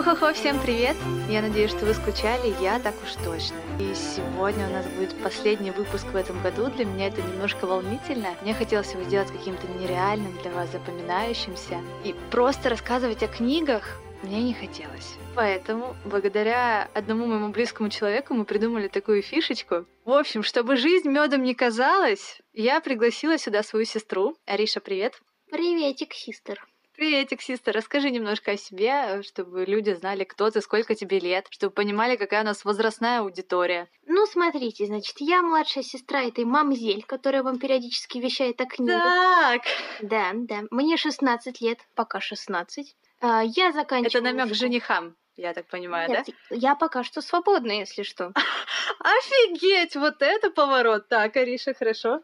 Ох-охо, всем привет! Я надеюсь, что вы скучали, я так уж точно. И сегодня у нас будет последний выпуск в этом году. Для меня это немножко волнительно. Мне хотелось его сделать каким-то нереальным для вас, запоминающимся. И просто рассказывать о книгах мне не хотелось. Поэтому, благодаря одному моему близкому человеку, мы придумали такую фишечку. В общем, чтобы жизнь медом не казалась, я пригласила сюда свою сестру. Ариша, привет! Приветик, систер. Приветик, систер. Расскажи немножко о себе, чтобы люди знали, кто ты, сколько тебе лет, чтобы понимали, какая у нас возрастная аудитория. Ну, смотрите, значит, я младшая сестра этой мамзель, которая вам периодически вещает о книгах. Так, Да, да. Мне 16 лет, пока 16. А, Я заканчиваю... это намек женихам, я так понимаю, да? Нет, Я пока что свободна, если что. Офигеть, вот это поворот. Так, Ариша, хорошо.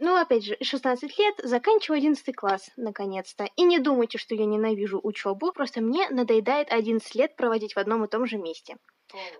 Ну, опять же, 16 лет, заканчиваю 11 класс, наконец-то. И не думайте, что я ненавижу учебу, просто мне надоедает 11 лет проводить в одном и том же месте.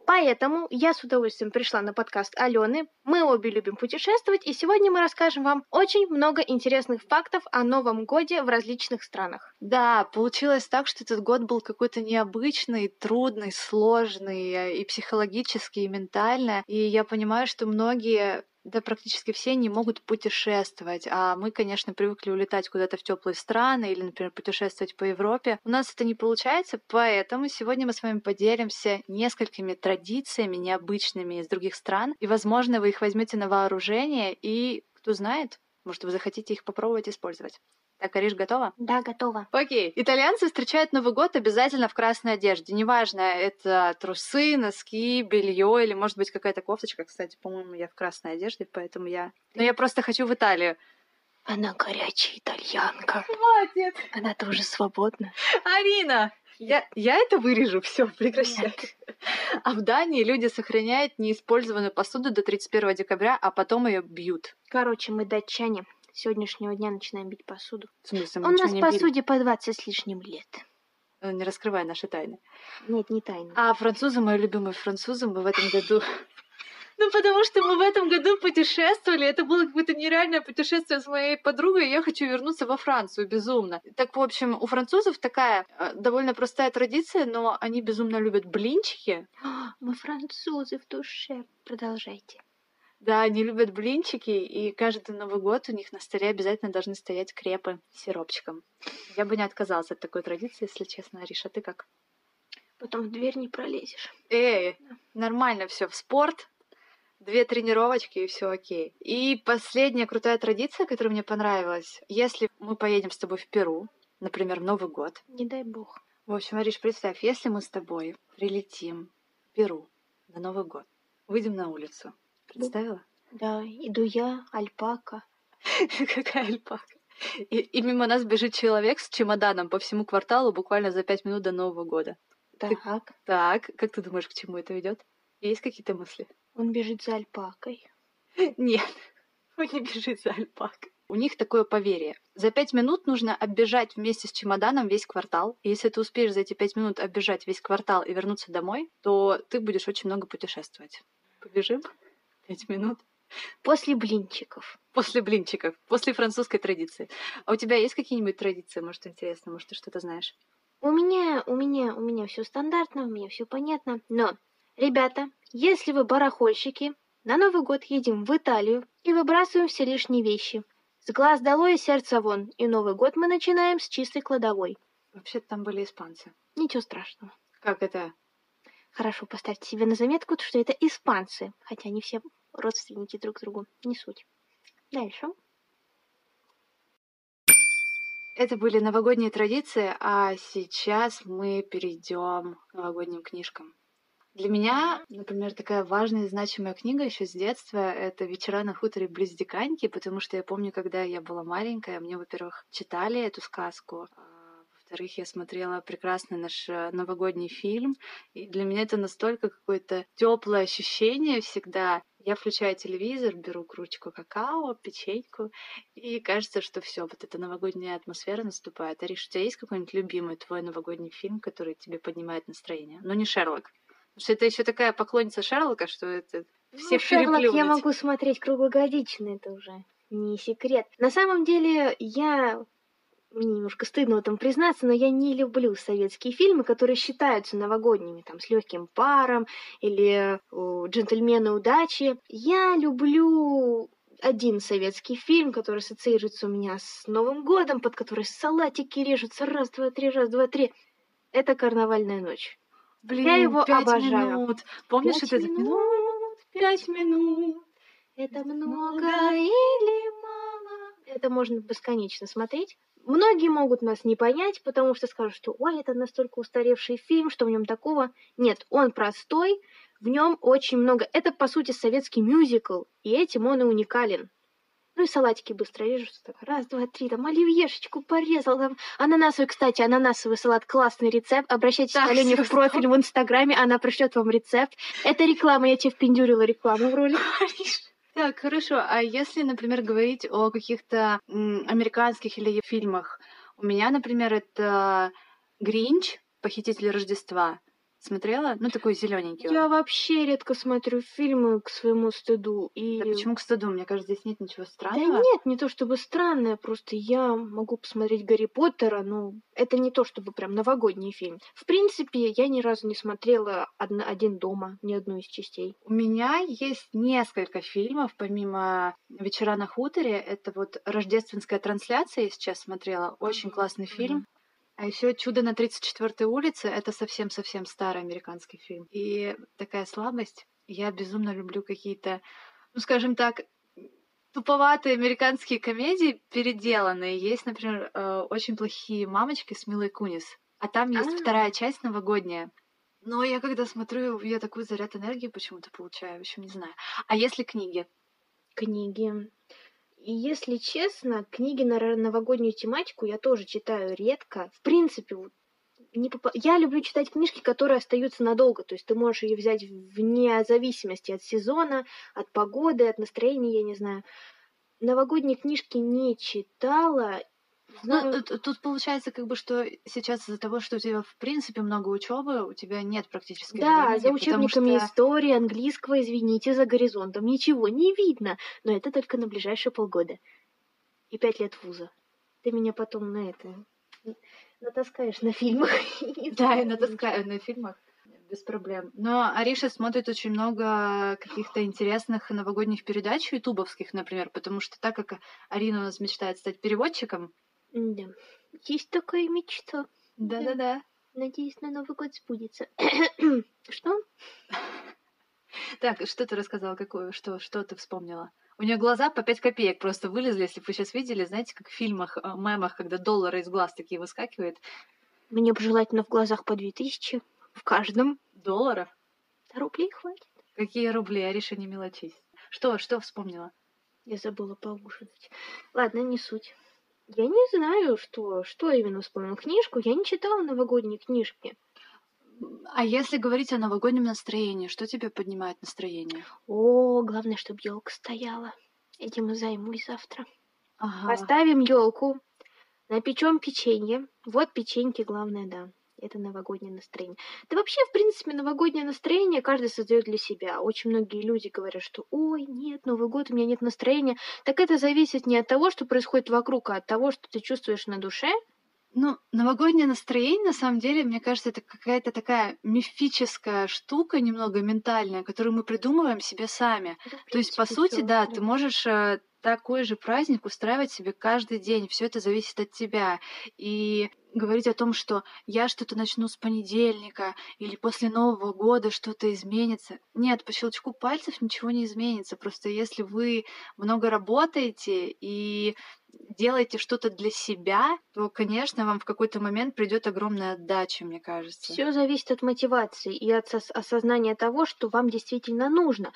Поэтому я с удовольствием пришла на подкаст Алены. Мы обе любим путешествовать, и сегодня мы расскажем вам очень много интересных фактов о Новом Годе в различных странах. Да, получилось так, что этот год был какой-то необычный, трудный, сложный и психологически, и ментально. И я понимаю, что многие да практически все не могут путешествовать, а мы, конечно, привыкли улетать куда-то в теплые страны или, например, путешествовать по Европе. У нас это не получается, поэтому сегодня мы с вами поделимся несколькими традициями необычными из других стран, и, возможно, вы их возьмете на вооружение, и, кто знает, может, вы захотите их попробовать использовать. Так, Ариш, готова? Да, готово. Окей. Итальянцы встречают Новый год обязательно в красной одежде. Неважно, это трусы, носки, белье или, может быть, какая-то кофточка. Кстати, по-моему, я в красной одежде, поэтому я... Но я просто хочу в Италию. Она горячая итальянка. Хватит! Она тоже свободна. Арина! Я, я это вырежу, все, прекращай. А в Дании люди сохраняют неиспользованную посуду до 31 декабря, а потом ее бьют. Короче, мы датчане. С сегодняшнего дня начинаем бить посуду. В смысле, У мы ничего нас не били? посуде по 20 с лишним лет. Э, Не раскрывай наши тайны. Нет, не тайна. А французы, мои любимые французы, мы в этом году... Ну, потому что мы в этом году путешествовали. Это было какое-то нереальное путешествие с моей подругой. Я хочу вернуться во Францию безумно. Так, в общем, у французов такая э, довольно простая традиция, но они безумно любят блинчики. Мы французы в душе. Продолжайте. Да, они любят блинчики, и каждый Новый год у них на столе обязательно должны стоять крепы с сиропчиком. Я бы не отказалась от такой традиции, если честно, Ариша. Ты как? Потом в дверь не пролезешь. Эй, нормально все в спорт, две тренировочки и все окей. И последняя крутая традиция, которая мне понравилась, если мы поедем с тобой в Перу, например, в Новый год. Не дай бог. В общем, Ариш, представь, если мы с тобой прилетим в Перу на Новый год, выйдем на улицу. Представила? Да, иду я, альпака. Какая альпака. И, и мимо нас бежит человек с чемоданом по всему кварталу буквально за пять минут до Нового года. Ты- Так, Так, как ты думаешь, к чему это ведет? Есть какие-то мысли? он бежит за альпакой. Нет, он не бежит за альпакой. У них такое поверье. За пять минут нужно оббежать вместе с чемоданом весь квартал. И если ты успеешь за эти пять минут оббежать весь квартал и вернуться домой, то ты будешь очень много путешествовать. Побежим? Пять минут. После блинчиков. После блинчиков, после французской традиции. А у тебя есть какие-нибудь традиции, может, интересно, может, ты что-то знаешь? У меня, у меня, у меня все стандартно, у меня все понятно. Но, ребята, если вы барахольщики, на Новый год едем в Италию и выбрасываем все лишние вещи. С глаз долой и сердца вон. И Новый год мы начинаем с чистой кладовой. Вообще-то там были испанцы. Ничего страшного. Как это? Хорошо, поставьте себе на заметку, что это испанцы, хотя они все родственники друг другу. Не суть. Дальше. Это были новогодние традиции, а сейчас мы перейдем к новогодним книжкам. Для меня, например, такая важная и значимая книга еще с детства — это «Вечера на хуторе близ Диканьки», потому что я помню, когда я была маленькая, мне, во-первых, читали эту сказку, а во-вторых, я смотрела прекрасный наш э, новогодний фильм, и для меня это настолько какое-то теплое ощущение всегда. Я включаю телевизор, беру кружечку какао, печеньку, и кажется, что все, вот эта новогодняя атмосфера наступает. Ариш, у тебя есть какой-нибудь любимый твой новогодний фильм, который тебе поднимает настроение? Ну, не Шерлок. Потому что это еще такая поклонница Шерлока, что это все ну, Шерлок я могу смотреть круглогодично, это уже не секрет. На самом деле, я мне немножко стыдно в этом признаться, но я не люблю советские фильмы, которые считаются новогодними, там, с легким паром или о, джентльмены удачи. Я люблю один советский фильм, который ассоциируется у меня с Новым годом, под который салатики режутся раз, два, три, раз, два, три. Это «Карнавальная ночь». Блин, Я его пять обожаю. минут. Помнишь Пять это? минут, Пять минут. Это много или мало? Это можно бесконечно смотреть. Многие могут нас не понять, потому что скажут, что ой, это настолько устаревший фильм, что в нем такого. Нет, он простой, в нем очень много. Это, по сути, советский мюзикл, и этим он и уникален. Ну и салатики быстро режутся. Так, раз, два, три, там оливьешечку порезал. Там ананасовый, кстати, ананасовый салат, классный рецепт. Обращайтесь Так, к Алене в профиль в Инстаграме, она пришлет вам рецепт. Это реклама, я тебе впендюрила рекламу в ролик. Так, хорошо. А если, например, говорить о каких-то американских или фильмах? У меня, например, это Гринч, Похититель Рождества. Смотрела? Ну, такой зелененький. он. Я вообще редко смотрю фильмы к своему стыду. И... Да почему к стыду? Мне кажется, здесь нет ничего Да странного. нет, не то чтобы странное, просто я могу посмотреть Гарри Поттера, но это не то чтобы прям новогодний фильм. В принципе, я ни разу не смотрела одна- один дома, ни одну из частей. У меня есть несколько фильмов, помимо «Вечера на хуторе». Это вот «Рождественская трансляция» я сейчас смотрела. Очень классный фильм. А еще «Чудо на 34-й улице» — это совсем-совсем старый американский фильм. И такая слабость. Я безумно люблю какие-то, ну, скажем так, туповатые американские комедии, переделанные. Есть, например, э, «Очень плохие мамочки» с Милой Кунис. А там есть А. вторая часть новогодняя. Но я когда смотрю, я такой заряд энергии почему-то получаю, в общем, не знаю. А если книги? Книги. И если честно, книги на новогоднюю тематику я тоже читаю редко. В принципе, не попа- я люблю читать книжки, которые остаются надолго. То есть ты можешь ее взять вне зависимости от сезона, от погоды, от настроения, я не знаю. Новогодние книжки не читала. Ну, т- тут получается как бы, что сейчас из-за того, что у тебя в принципе много учебы, у тебя нет практически Да, времени, за учебниками что- истории, английского, извините, за горизонтом ничего не видно. Но это только на ближайшие полгода. И пять лет вуза. Ты меня потом на это натаскаешь на фильмах. Да, я натаскаю на фильмах без проблем. Но Ариша смотрит очень много каких-то интересных новогодних передач ютубовских, например, потому что так как Арина у нас мечтает стать переводчиком, Да. Есть такая мечта. да-да-да. Надеюсь, на Новый год сбудется. Что? Так, что ты рассказала, какую, что, что ты вспомнила? У нее глаза по 5 копеек просто вылезли, если бы вы сейчас видели, знаете, как в фильмах, э, мемах, когда доллары из глаз такие выскакивают. Мне бы желательно в глазах по 2000. В каждом. Долларов? Рублей хватит. Какие рубли, Ариша, не мелочись. Что, что вспомнила? Я забыла поужинать. Ладно, не суть. Я не знаю, что, что именно вспомнила. Книжку я не читала новогодние книжки. А если говорить о новогоднем настроении, что тебе поднимает настроение? О, главное, чтобы елка стояла. Этим и займусь завтра. Ага. Поставим елку, напечем печенье. Вот печеньки, главное, да. Это новогоднее настроение. Да вообще, в принципе, новогоднее настроение каждый создает для себя. Очень многие люди говорят, что ой, нет, Новый год, у меня нет настроения. Так это зависит не от того, что происходит вокруг, а от того, что ты чувствуешь на душе. Ну, новогоднее настроение, на самом деле, мне кажется, это какая-то такая мифическая штука, немного ментальная, которую мы придумываем себе сами. Да, в То есть, по принципе, сути, всё, да, ты можешь э, такой же праздник устраивать себе каждый день. Все это зависит от тебя. И говорить о том, что я что-то начну с понедельника или после Нового года что-то изменится. Нет, по щелчку пальцев ничего не изменится. Просто если вы много работаете и делаете что-то для себя, то, конечно, вам в какой-то момент придет огромная отдача, мне кажется. Все зависит от мотивации и от осознания того, что вам действительно нужно.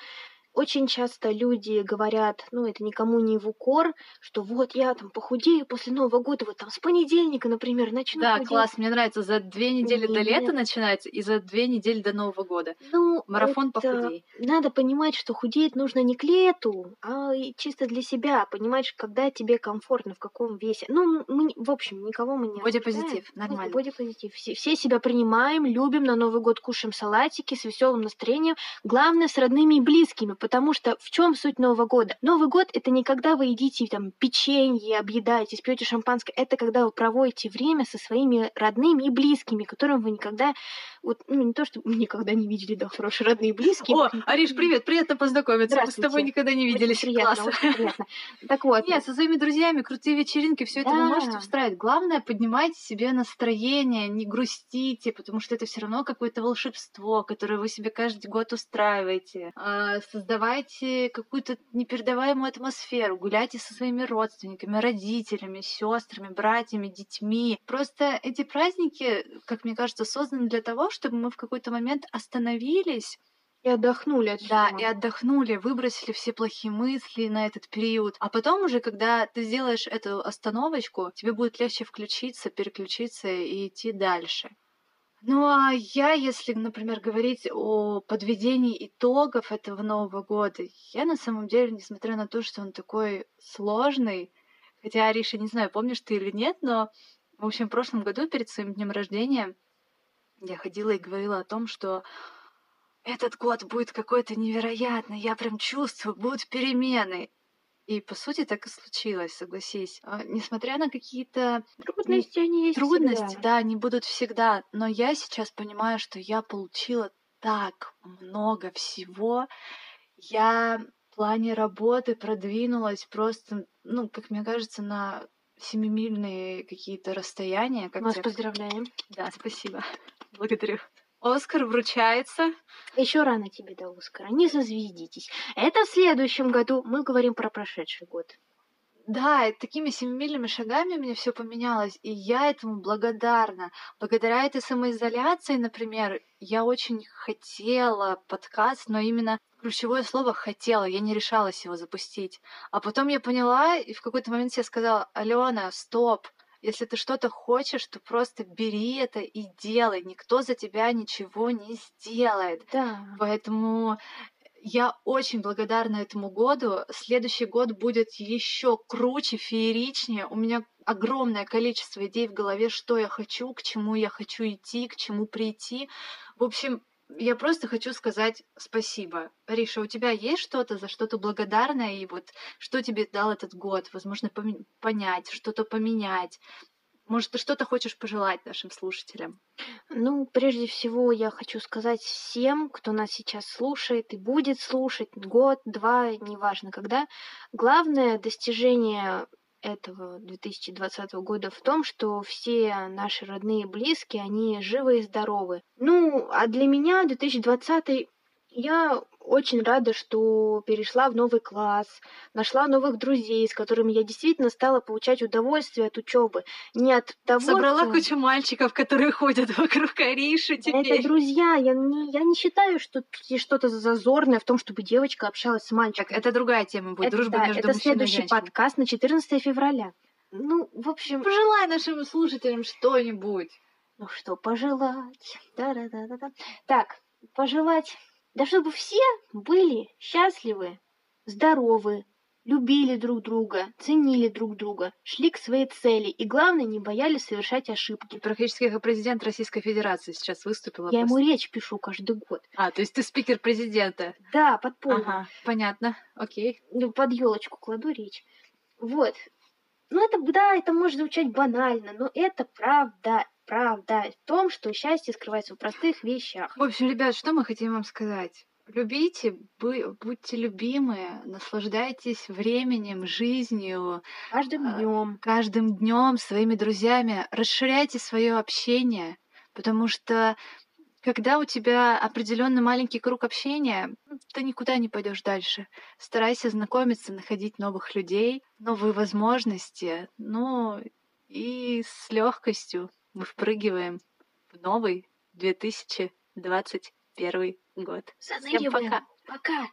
Очень часто люди говорят, ну это никому не в укор, что вот я там похудею после Нового года, вот там с понедельника, например, начну Да, худеть. класс, мне нравится. За две недели до лета Нет. начинается и за две недели до Нового года. Ну, Марафон это- похудей. Надо понимать, что худеть нужно не к лету, а чисто для себя. Понимать, когда тебе комфортно, в каком весе. Ну, мы, в общем, никого мы не Бодипозитив, нормально. Бодипозитив. Все, все себя принимаем, любим, на Новый год кушаем салатики с веселым настроением. Главное, с родными и близкими, потому что в чем суть Нового года? Новый год это не когда вы едите там печенье, объедаетесь, пьете шампанское, это когда вы проводите время со своими родными и близкими, которым вы никогда, вот, ну не то, что никогда не видели, да, хорошие родные и близкие. О, Ариш, привет, приятно познакомиться. Мы с тобой никогда не виделись. Очень приятно, Класс. очень приятно. Так вот. Нет, со своими друзьями, крутые вечеринки, все это вы можете устраивать. Главное, поднимайте себе настроение, не грустите, потому что это все равно какое-то волшебство, которое вы себе каждый год устраиваете. А, Создавайте какую-то непередаваемую атмосферу, гуляйте со своими родственниками, родителями, сестрами, братьями, детьми. Просто эти праздники, как мне кажется, созданы для того, чтобы мы в какой-то момент остановились И отдохнули от да, всего. и отдохнули, выбросили все плохие мысли на этот период. А потом уже, когда ты сделаешь эту остановочку, тебе будет легче включиться, переключиться и идти дальше. Ну а я, если, например, говорить о подведении итогов этого Нового года, я на самом деле, несмотря на то, что он такой сложный, хотя, Ариша, не знаю, помнишь ты или нет, но, в общем, в прошлом году перед своим днем рождения я ходила и говорила о том, что этот год будет какой-то невероятный, я прям чувствую, будут перемены. И по сути так и случилось, согласись. А, Несмотря на какие-то Трудности они есть трудности, всегда. да, они будут всегда, но я сейчас понимаю, что я получила так много всего. Я в плане работы продвинулась просто, ну, как мне кажется, на семимильные какие-то расстояния. Как Мы вас поздравляем. Да, спасибо. Благодарю. Оскар вручается. Еще рано тебе до Оскара. Не зазвездитесь. Это в следующем году. Мы говорим про прошедший год. Да, такими семимильными шагами у меня все поменялось, и я этому благодарна. Благодаря этой самоизоляции, например, я очень хотела подкаст, но именно ключевое слово «хотела», я не решалась его запустить. А потом я поняла, и в какой-то момент я сказала, Алена, стоп, если ты что-то хочешь, то просто бери это и делай. Никто за тебя ничего не сделает. Да. Поэтому я очень благодарна этому году. Следующий год будет еще круче, фееричнее. У меня огромное количество идей в голове, что я хочу, к чему я хочу идти, к чему прийти. В общем, я просто хочу сказать спасибо. Риша, у тебя есть что-то, за что ты благодарна, и вот что тебе дал этот год? Возможно, поме- понять, что-то поменять. Может, ты что-то хочешь пожелать нашим слушателям? Ну, прежде всего, я хочу сказать всем, кто нас сейчас слушает и будет слушать год, два, неважно когда. Главное достижение этого 2020 года в том, что все наши родные и близкие, они живы и здоровы. Ну, а для меня 2020 я очень рада, что перешла в новый класс, нашла новых друзей, с которыми я действительно стала получать удовольствие от учебы. Не от того, Собрала что... кучу мальчиков, которые ходят вокруг Ариши Это теперь. друзья, я не, я не считаю, что тут есть что-то зазорное в том, чтобы девочка общалась с Так, мальчиком. это другая тема будет, Это- дружба да, между это и следующий подкаст на 14 февраля. Ну, в общем, Пожелай нашим слушателям что-нибудь. ну что пожелать? Да-да-да-да-да. Так, пожелать, да чтобы все были счастливы, здоровы, любили друг друга, ценили друг друга, шли к своей цели и, главное, не боялись совершать ошибки. Практически как президент Российской Федерации сейчас выступила. Я ему просто. речь пишу каждый год. А, то есть ты спикер президента. Да, подпольно. Ага, понятно. Окей. ну, под елочку кладу речь. Вот. Ну, это, да, это может звучать банально, но это правда, правда в том, что счастье скрывается в простых вещах. В общем, ребят, что мы хотим вам сказать? Любите, бы- будьте любимы, наслаждайтесь временем, жизнью, Каждым А, днем. каждым днем своими друзьями. Расширяйте свое общение, потому что когда у тебя определенный маленький круг общения, м, ты никуда не пойдешь дальше. Старайся знакомиться, находить новых людей, новые возможности. Ну и с легкостью мы впрыгиваем в новый 2021 год. Всем Заныриваем. пока. Пока.